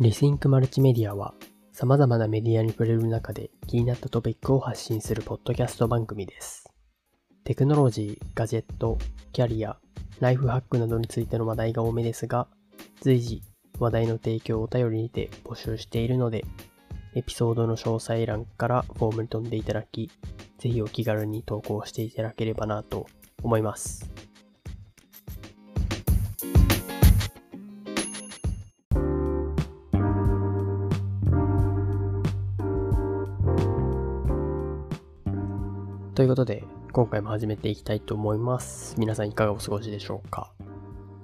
リシンクマルチメディアは様々なメディアに触れる中で気になったトピックを発信するポッドキャスト番組です。テクノロジー、ガジェット、キャリア、ライフハックなどについての話題が多めですが、随時話題の提供をお便りにて募集しているので、エピソードの詳細欄からフォームに飛んでいただき、ぜひお気軽に投稿していただければなと思います。ということで、今回も始めていきたいと思います。皆さんいかがお過ごしでしょうか？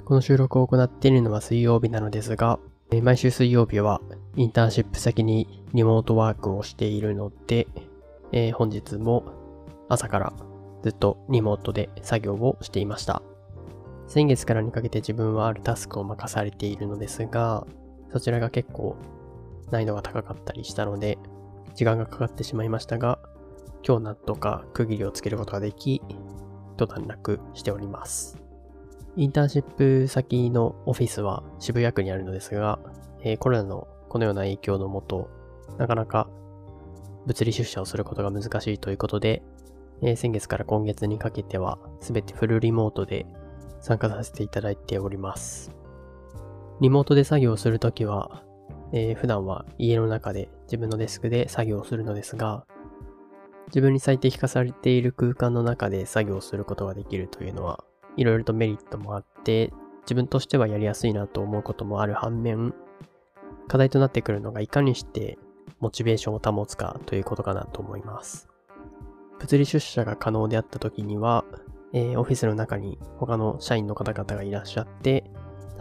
この収録を行っているのは水曜日なのですが、毎週水曜日はインターンシップ先にリモートワークをしているので、えー本日も朝からずっとリモートで作業をしていました。先月からにかけて自分はあるタスクを任されているのですが、そちらが結構難易度が高かったりしたので、時間がかかってしまいましたが、今日なんとか区切りをつけることができ、一段落しております。インターンシップ先のオフィスは渋谷区にあるのですが、えーコロナのこのような影響のもと、なかなか物理出社をすることが難しいということで、えー先月から今月にかけては全てフルリモートで参加させていただいております。リモートで作業するときは、えー普段は家の中で自分のデスクで作業をするのですが、自分に最適化されている空間の中で作業することができるというのは、いろいろとメリットもあって、自分としてはやりやすいなと思うこともある反面、課題となってくるのがいかにしてモチベーションを保つかということかなと思います。物理出社が可能であった時には、えーオフィスの中に他の社員の方々がいらっしゃって、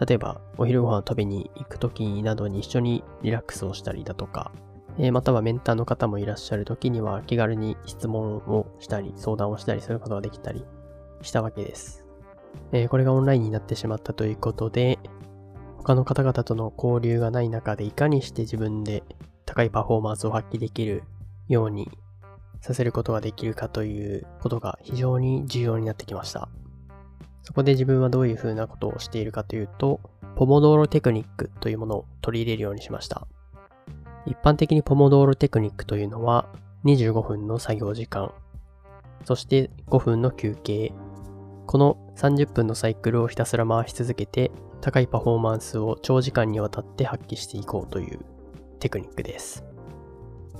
例えばお昼ご飯を食べに行く時などに一緒にリラックスをしたりだとか、えまたはメンターの方もいらっしゃる時には気軽に質問をしたり相談をしたりすることができたりしたわけです。えこれがオンラインになってしまったということで、他の方々との交流がない中でいかにして自分で高いパフォーマンスを発揮できるようにさせることができるかということが非常に重要になってきました。そこで自分はどういうふうなことをしているかというと、ポモドーロテクニックというものを取り入れるようにしました。一般的にポモドーロテクニックというのは25分の作業時間、そして5分の休憩、この30分のサイクルをひたすら回し続けて高いパフォーマンスを長時間にわたって発揮していこうというテクニックです。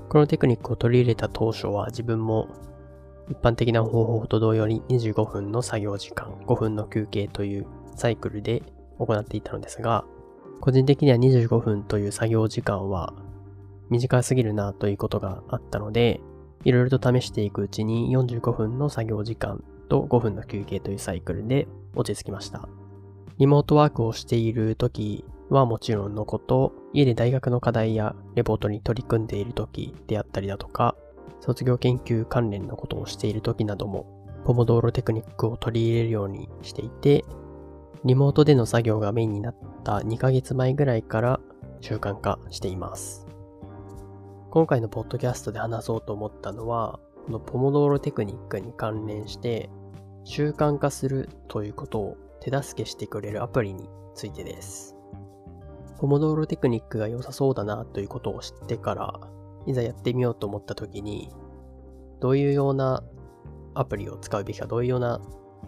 このテクニックを取り入れた当初は自分も一般的な方法と同様に25分の作業時間、5分の休憩というサイクルで行っていたのですが、個人的には25分という作業時間は短すぎるなということがあったので、いろいろと試していくうちに45分の作業時間と5分の休憩というサイクルで落ち着きました。リモートワークをしている時はもちろんのこと、家で大学の課題やレポートに取り組んでいる時であったりだとか、卒業研究関連のことをしている時なども、ポモドーロテクニックを取り入れるようにしていて、リモートでの作業がメインになった2ヶ月前ぐらいから習慣化しています。今回のポッドキャストで話そうと思ったのは、このポモドーロテクニックに関連して、習慣化するということを手助けしてくれるアプリについてです。ポモドーロテクニックが良さそうだなということを知ってから、いざやってみようと思った時に、どういうようなアプリを使うべきか、どういうような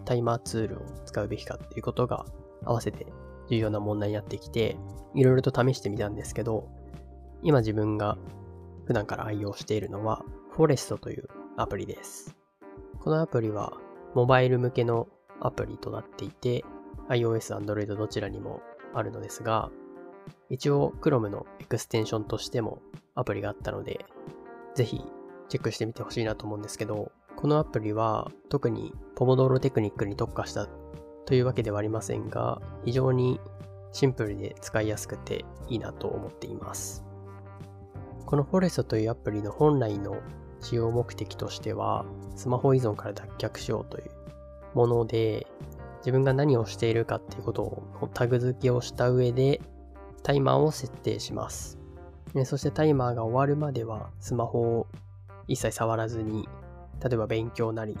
タイマーツールを使うべきかっていうことが合わせて重要な問題になってきて、いろいろと試してみたんですけど、今自分が普段から愛用しているのは、フォレストというアプリです。このアプリは、モバイル向けのアプリとなっていて、iOS、Android どちらにもあるのですが、一応 Chrome のエクステンションとしてもアプリがあったので、ぜひチェックしてみてほしいなと思うんですけど、このアプリは特にポモドーロテクニックに特化したというわけではありませんが、非常にシンプルで使いやすくていいなと思っています。このフォレストというアプリの本来の使用目的としては、スマホ依存から脱却しようというもので、自分が何をしているかっていうことをタグ付けをした上で、タイマーを設定します。そしてタイマーが終わるまではスマホを一切触らずに、例えば勉強なり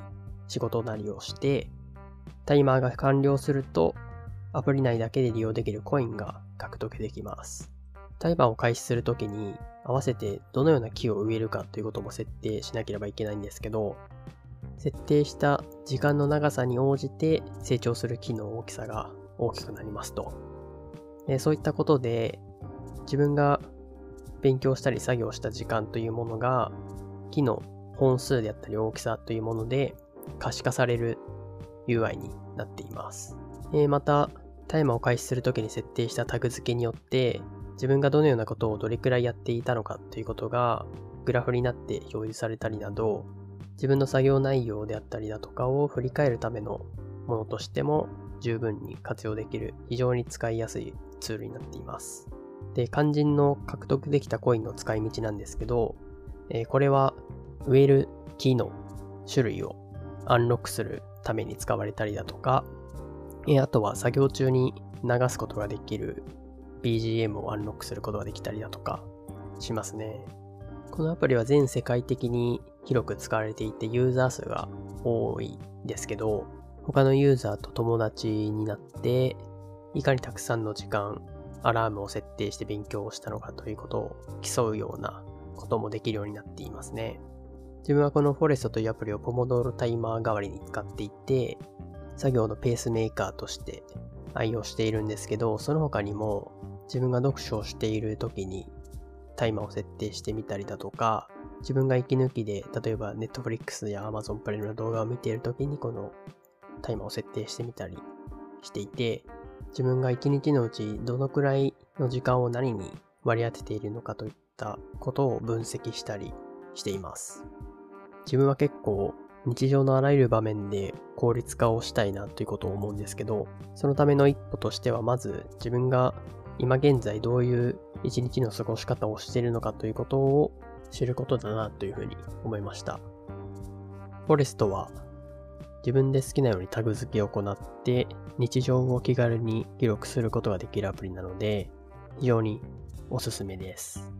仕事なりをして、タイマーが完了すると、アプリ内だけで利用できるコインが獲得できます。タイマーを開始するときに合わせてどのような木を植えるかということも設定しなければいけないんですけど、設定した時間の長さに応じて成長する木の大きさが大きくなりますと。そういったことで自分が勉強したり作業した時間というものが木の本数であったり大きさというもので可視化される UI になっています。また、タイマーを開始するときに設定したタグ付けによって自分がどのようなことをどれくらいやっていたのかということがグラフになって表示されたりなど自分の作業内容であったりだとかを振り返るためのものとしても十分に活用できる非常に使いやすいツールになっています。で、肝心の獲得できたコインの使い道なんですけど、えー、これは植える木の種類をアンロックするために使われたりだとか、えー、あとは作業中に流すことができる BGM をアンロックすることができたりだとかしますね。このアプリは全世界的に広く使われていてユーザー数が多いですけど、他のユーザーと友達になって、いかにたくさんの時間、アラームを設定して勉強をしたのかということを競うようなこともできるようになっていますね。自分はこのフォレストというアプリをポモドーロタイマー代わりに使っていて、作業のペースメーカーとして愛用しているんですけど、その他にも自分が読書をしている時にタイマーを設定してみたりだとか、自分が息抜きで、例えば Netflix や Amazon プライの動画を見ている時にこのタイマーを設定してみたりしていて、自分が一日のうちどのくらいの時間を何に割り当てているのかといったことを分析したりしています。自分は結構日常のあらゆる場面で効率化をしたいなということを思うんですけど、そのための一歩としてはまず自分が今現在どういう一日の過ごし方をしているのかということを知ることだなというふうに思いました。フォレストは自分で好きなようにタグ付けを行って日常を気軽に記録することができるアプリなので非常におすすめです。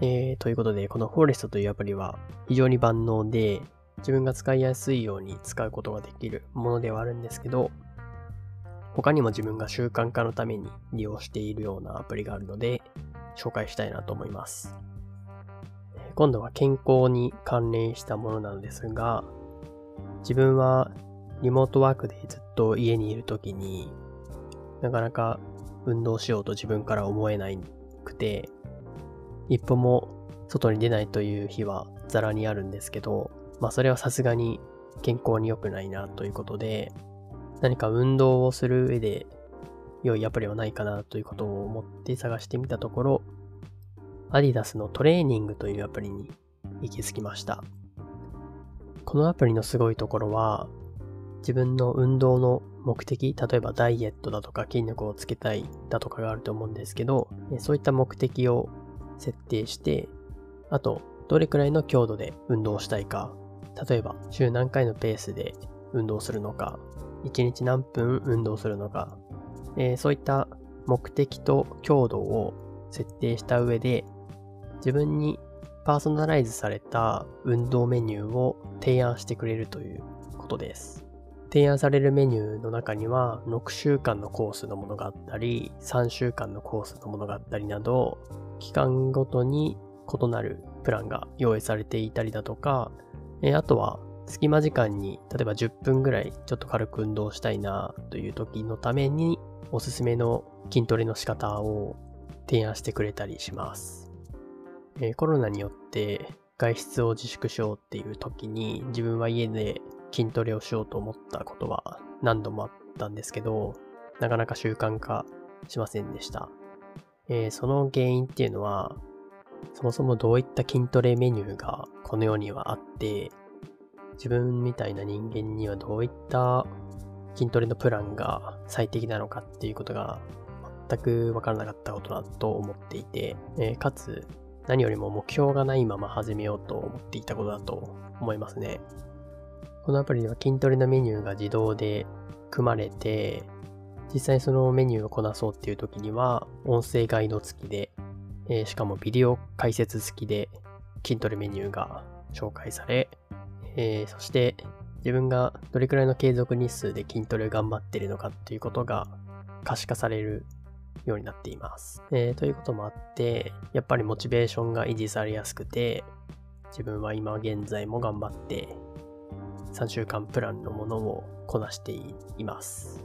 えー、ということで、このフォレストというアプリは非常に万能で自分が使いやすいように使うことができるものではあるんですけど、他にも自分が習慣化のために利用しているようなアプリがあるので、紹介したいなと思います。今度は健康に関連したものなのですが、自分はリモートワークでずっと家にいるときになかなか運動しようと自分から思えなくて、一歩も外に出ないという日はザラにあるんですけど、まあそれはさすがに健康に良くないなということで、何か運動をする上で良いアプリはないかなということを思って探してみたところ、アディダスのトレーニングというアプリに行き着きました。このアプリのすごいところは、自分の運動の目的、例えばダイエットだとか筋力をつけたいだとかがあると思うんですけど、そういった目的を設定して、あと、どれくらいの強度で運動したいか、例えば週何回のペースで運動するのか、1日何分運動するのか、えー、そういった目的と強度を設定した上で、自分にパーソナライズされた運動メニューを提案してくれるということです。提案されるメニューの中には6週間のコースのものがあったり3週間のコースのものがあったりなど期間ごとに異なるプランが用意されていたりだとかあとは隙間時間に例えば10分ぐらいちょっと軽く運動したいなという時のためにおすすめの筋トレの仕方を提案してくれたりします。えコロナによって外出を自粛しようっていう時に自分は家で筋トレをしようと思ったことは何度もあったんですけど、なかなか習慣化しませんでした。えー、その原因っていうのは、そもそもどういった筋トレメニューがこの世にはあって、自分みたいな人間にはどういった筋トレのプランが最適なのかっていうことが全くわからなかったことだと思っていて、えー、かつ何よりも目標がないまま始めようと思っていたことだと思いますね。このアプリでは筋トレのメニューが自動で組まれて、実際そのメニューをこなそうっていう時には、音声ガイド付きで、えー、しかもビデオ解説付きで筋トレメニューが紹介され、えー、そして自分がどれくらいの継続日数で筋トレを頑張ってるのかっていうことが可視化されるようになっています。えー、ということもあって、やっぱりモチベーションが維持されやすくて、自分は今現在も頑張って3週間プランのものをこなしています。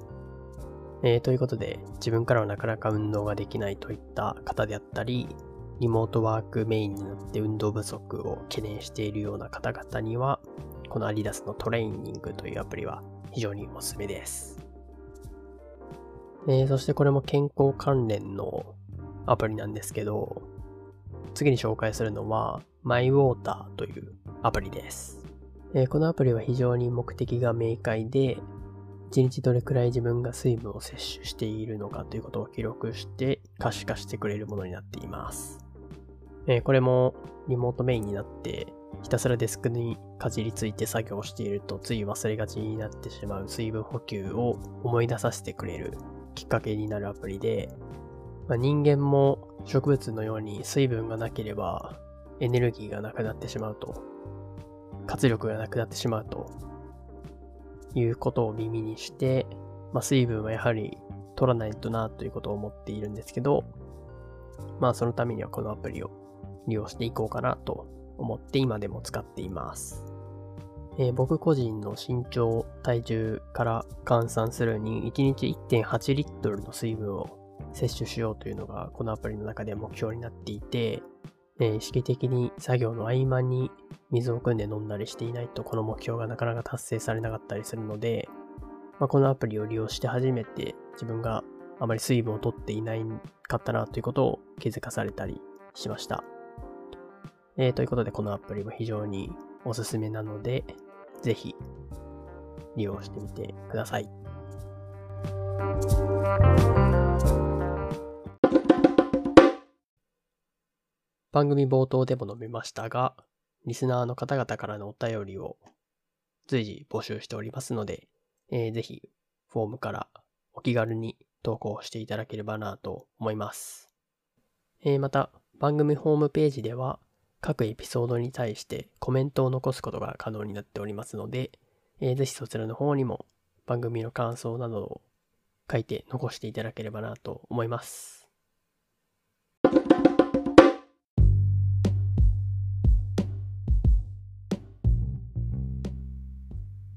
えー、ということで、自分からはなかなか運動ができないといった方であったり、リモートワークメインになって運動不足を懸念しているような方々には、このアディダスのトレーニングというアプリは非常におすすめです。えー、そしてこれも健康関連のアプリなんですけど、次に紹介するのは MyWater というアプリです。えー、このアプリは非常に目的が明快で、1日どれくらい自分が水分を摂取しているのかということを記録して可視化してくれるものになっています。えー、これもリモートメインになってひたすらデスクにかじりついて作業しているとつい忘れがちになってしまう水分補給を思い出させてくれるきっかけになるアプリで、まあ、人間も植物のように水分がなければエネルギーがなくなってしまうと活力がなくなってしまうということを耳にして、まあ、水分はやはり取らないとなということを思っているんですけど、まあそのためにはこのアプリを利用していこうかなと思って今でも使っています。えー、僕個人の身長、体重から換算するに1日1.8リットルの水分を摂取しようというのがこのアプリの中で目標になっていて、えー、意識的に作業の合間に水を汲んで飲んだりしていないとこの目標がなかなか達成されなかったりするので、まあ、このアプリを利用して初めて自分があまり水分を取っていないかったなということを気づかされたりしました。えー、ということでこのアプリも非常におすすめなので、ぜひ利用してみてください。番組冒頭でも述べましたが、リスナーの方々からのお便りを随時募集しておりますので、えー、ぜひフォームからお気軽に投稿していただければなと思います。えー、また、番組ホームページでは各エピソードに対してコメントを残すことが可能になっておりますので、えー、ぜひそちらの方にも番組の感想などを書いて残していただければなと思います。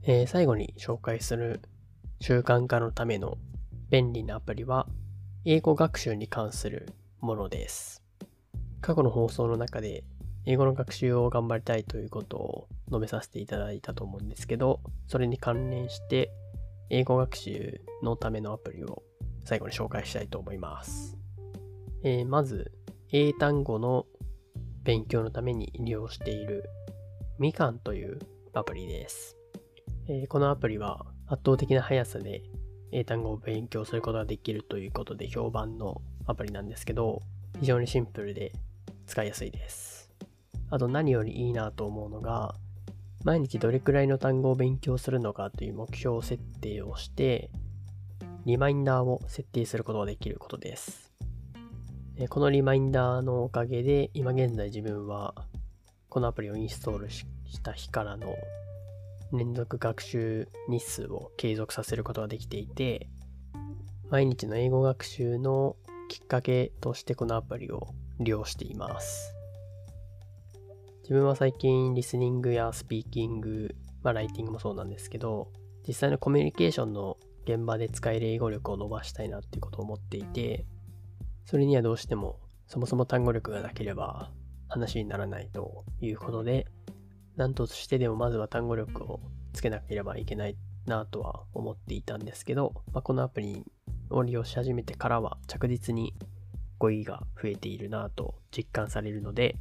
えー、最後に紹介する習慣化のための便利なアプリは英語学習に関するものです。過去の放送の中で英語の学習を頑張りたいということを述べさせていただいたと思うんですけど、それに関連して英語学習のためのアプリを最後に紹介したいと思います。えー、まず、英単語の勉強のために利用しているみかんというアプリです。えー、このアプリは圧倒的な速さで英単語を勉強することができるということで評判のアプリなんですけど、非常にシンプルで使いやすいです。あと何よりいいなと思うのが、毎日どれくらいの単語を勉強するのかという目標設定をして、リマインダーを設定することができることです。このリマインダーのおかげで、今現在自分はこのアプリをインストールした日からの連続学習日数を継続させることができていて、毎日の英語学習のきっかけとしてこのアプリを利用しています。自分は最近リスニングやスピーキング、まあライティングもそうなんですけど、実際のコミュニケーションの現場で使える英語力を伸ばしたいなっていうことを思っていて、それにはどうしてもそもそも単語力がなければ話にならないということで、何としてでもまずは単語力をつけなければいけないなとは思っていたんですけど、まあ、このアプリを利用し始めてからは着実に語彙が増えているなと実感されるので、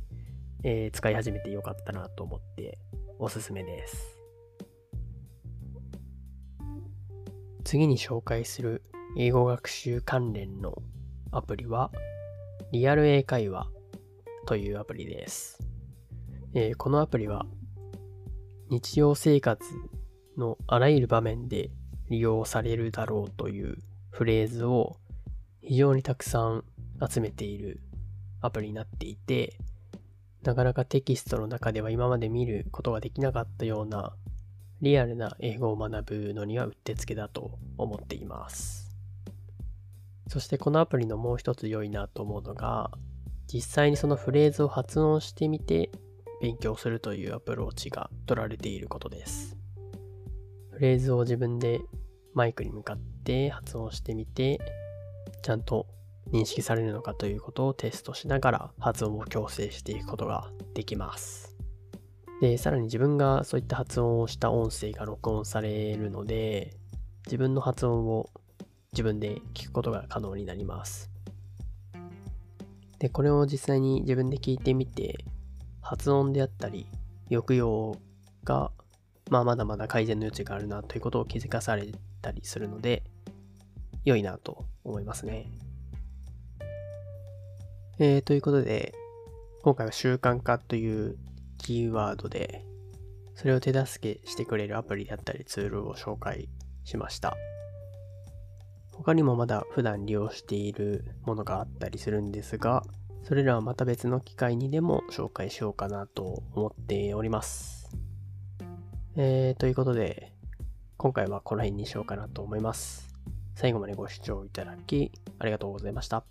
えー、使い始めてよかったなと思っておすすめです。次に紹介する英語学習関連のアプリはリアル英会話というアプリです。えー、このアプリは日常生活のあらゆる場面で利用されるだろうというフレーズを非常にたくさん集めているアプリになっていて、なかなかテキストの中では今まで見ることができなかったようなリアルな英語を学ぶのにはうってつけだと思っています。そしてこのアプリのもう一つ良いなと思うのが、実際にそのフレーズを発音してみて勉強するというアプローチが取られていることです。フレーズを自分でマイクに向かって発音してみて、ちゃんと認識されるのかということをテストしながら発音を矯正していくことができます。で、さらに自分がそういった発音をした音声が録音されるので、自分の発音を自分で聞くことが可能になります。で、これを実際に自分で聞いてみて、発音であったり、抑揚が、まあまだまだ改善の余地があるなということを気づかされたりするので、良いなと思いますね。えー、ということで、今回は習慣化というキーワードで、それを手助けしてくれるアプリであったりツールを紹介しました。他にもまだ普段利用しているものがあったりするんですが、それらはまた別の機会にでも紹介しようかなと思っております。えー、ということで、今回はこの辺にしようかなと思います。最後までご視聴いただきありがとうございました。